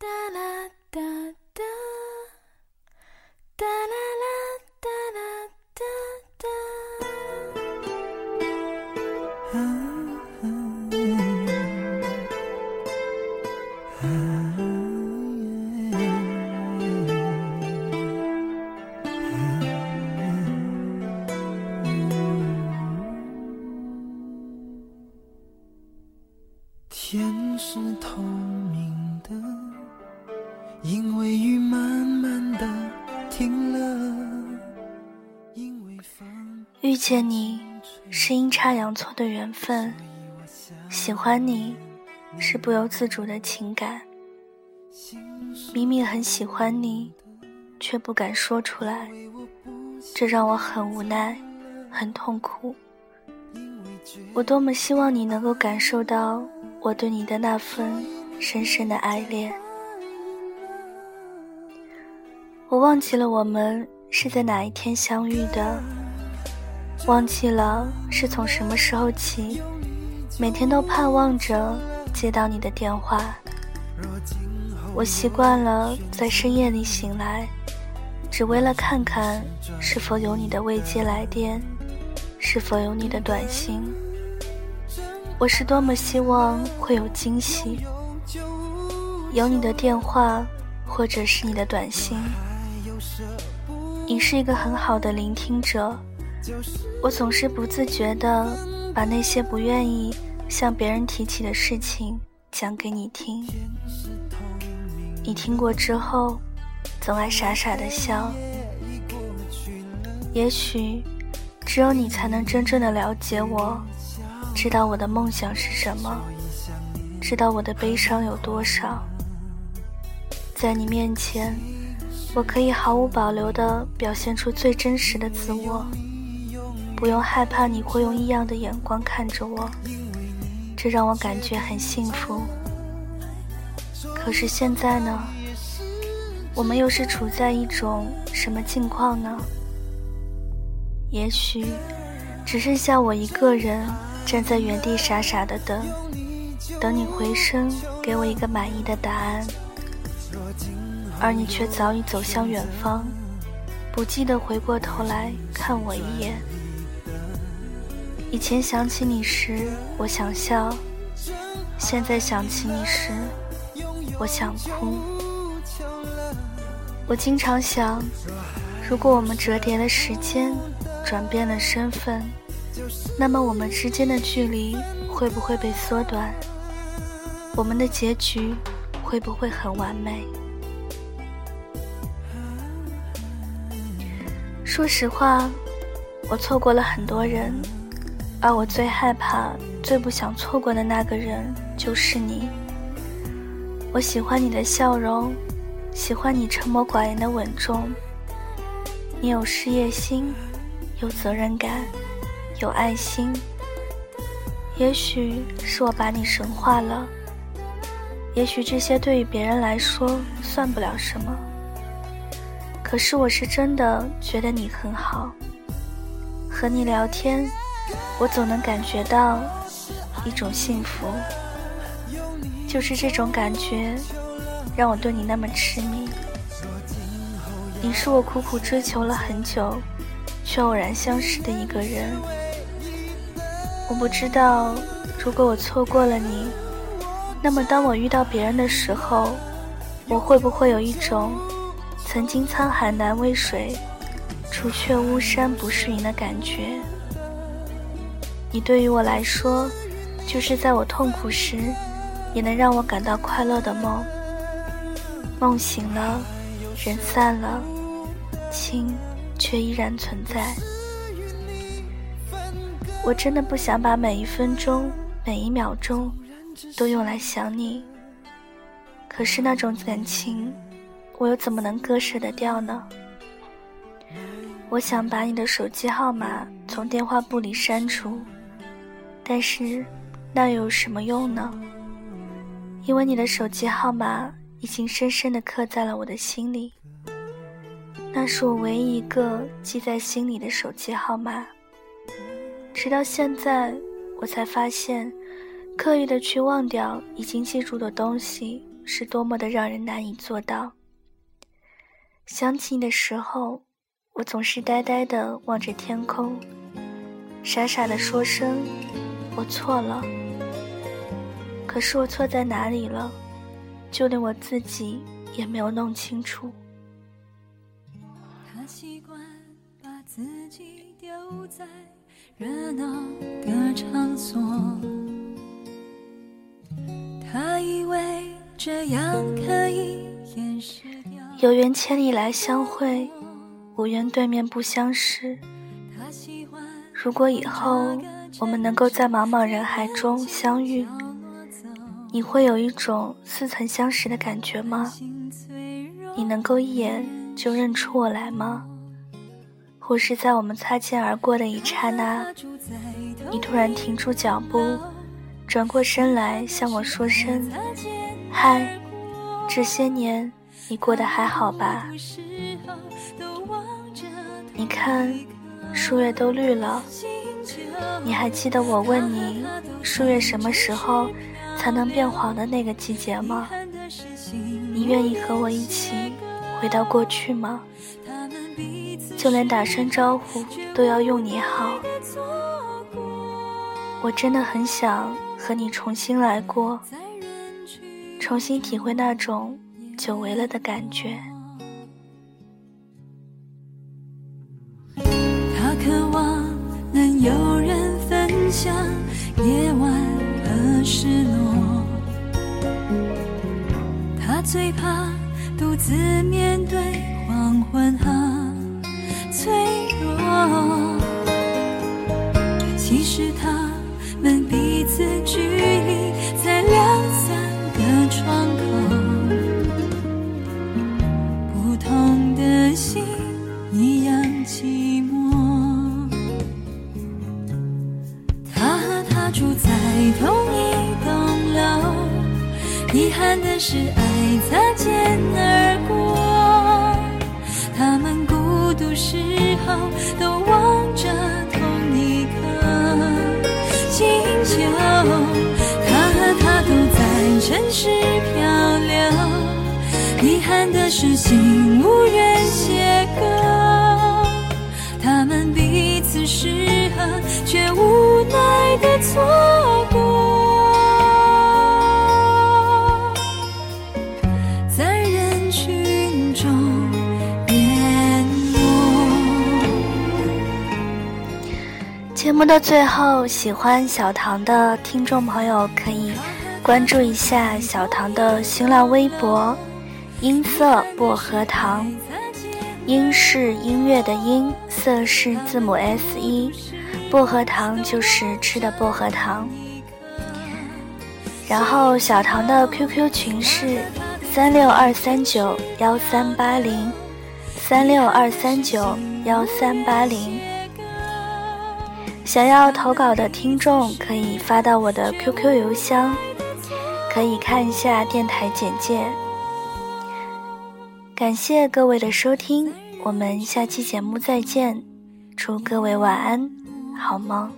da da da da. Da 见你是阴差阳错的缘分，喜欢你是不由自主的情感。明明很喜欢你，却不敢说出来，这让我很无奈，很痛苦。我多么希望你能够感受到。我对你的那份深深的爱恋，我忘记了我们是在哪一天相遇的，忘记了是从什么时候起，每天都盼望着接到你的电话。我习惯了在深夜里醒来，只为了看看是否有你的未接来电，是否有你的短信。我是多么希望会有惊喜，有你的电话，或者是你的短信。你是一个很好的聆听者，我总是不自觉地把那些不愿意向别人提起的事情讲给你听。你听过之后，总爱傻傻的笑。也许，只有你才能真正的了解我。知道我的梦想是什么，知道我的悲伤有多少。在你面前，我可以毫无保留地表现出最真实的自我，不用害怕你会用异样的眼光看着我，这让我感觉很幸福。可是现在呢？我们又是处在一种什么境况呢？也许，只剩下我一个人。站在原地傻傻的等，等你回声给我一个满意的答案，而你却早已走向远方，不记得回过头来看我一眼。以前想起你时，我想笑；现在想起你时，我想哭。我经常想，如果我们折叠了时间，转变了身份。那么我们之间的距离会不会被缩短？我们的结局会不会很完美？说实话，我错过了很多人，而我最害怕、最不想错过的那个人就是你。我喜欢你的笑容，喜欢你沉默寡言的稳重。你有事业心，有责任感。有爱心，也许是我把你神化了，也许这些对于别人来说算不了什么。可是我是真的觉得你很好，和你聊天，我总能感觉到一种幸福，就是这种感觉，让我对你那么痴迷。你是我苦苦追求了很久，却偶然相识的一个人。我不知道，如果我错过了你，那么当我遇到别人的时候，我会不会有一种曾经沧海难为水，除却巫山不是云的感觉？你对于我来说，就是在我痛苦时，也能让我感到快乐的梦。梦醒了，人散了，情却依然存在。我真的不想把每一分钟、每一秒钟都用来想你。可是那种感情，我又怎么能割舍得掉呢？我想把你的手机号码从电话簿里删除，但是那又有什么用呢？因为你的手机号码已经深深地刻在了我的心里，那是我唯一一个记在心里的手机号码。直到现在，我才发现，刻意的去忘掉已经记住的东西是多么的让人难以做到。想起你的时候，我总是呆呆的望着天空，傻傻的说声“我错了”。可是我错在哪里了，就连我自己也没有弄清楚。他习惯把自己丢在热闹的场所，他以为这样可以掩饰掉。有缘千里来相会，无缘对面不相识。如果以后我们能够在茫茫人海中相遇，你会有一种似曾相识的感觉吗？你能够一眼就认出我来吗？或是在我们擦肩而过的一刹那，你突然停住脚步，转过身来向我说声“嗨”，这些年。你过得还好吧？你看，树叶都绿了。你还记得我问你，树叶什么时候才能变黄的那个季节吗？你愿意和我一起回到过去吗？就连打声招呼都要用你好。我真的很想和你重新来过，重新体会那种。久违了的感觉。自面对黄昏和脆弱。其实他们彼此距离在两三个窗口。不同的心一样寂寞。他和她住在同一栋楼，遗憾的是都望着同一颗星球。他和她都在城市漂流。遗憾的是，心无人写歌，他们彼此适合，却无奈的错目的最后，喜欢小唐的听众朋友可以关注一下小唐的新浪微博。音色薄荷糖，音是音乐的音，色是字母 S 一，薄荷糖就是吃的薄荷糖。然后小唐的 QQ 群是三六二三九幺三八零，三六二三九幺三八零。想要投稿的听众可以发到我的 QQ 邮箱，可以看一下电台简介。感谢各位的收听，我们下期节目再见，祝各位晚安，好梦。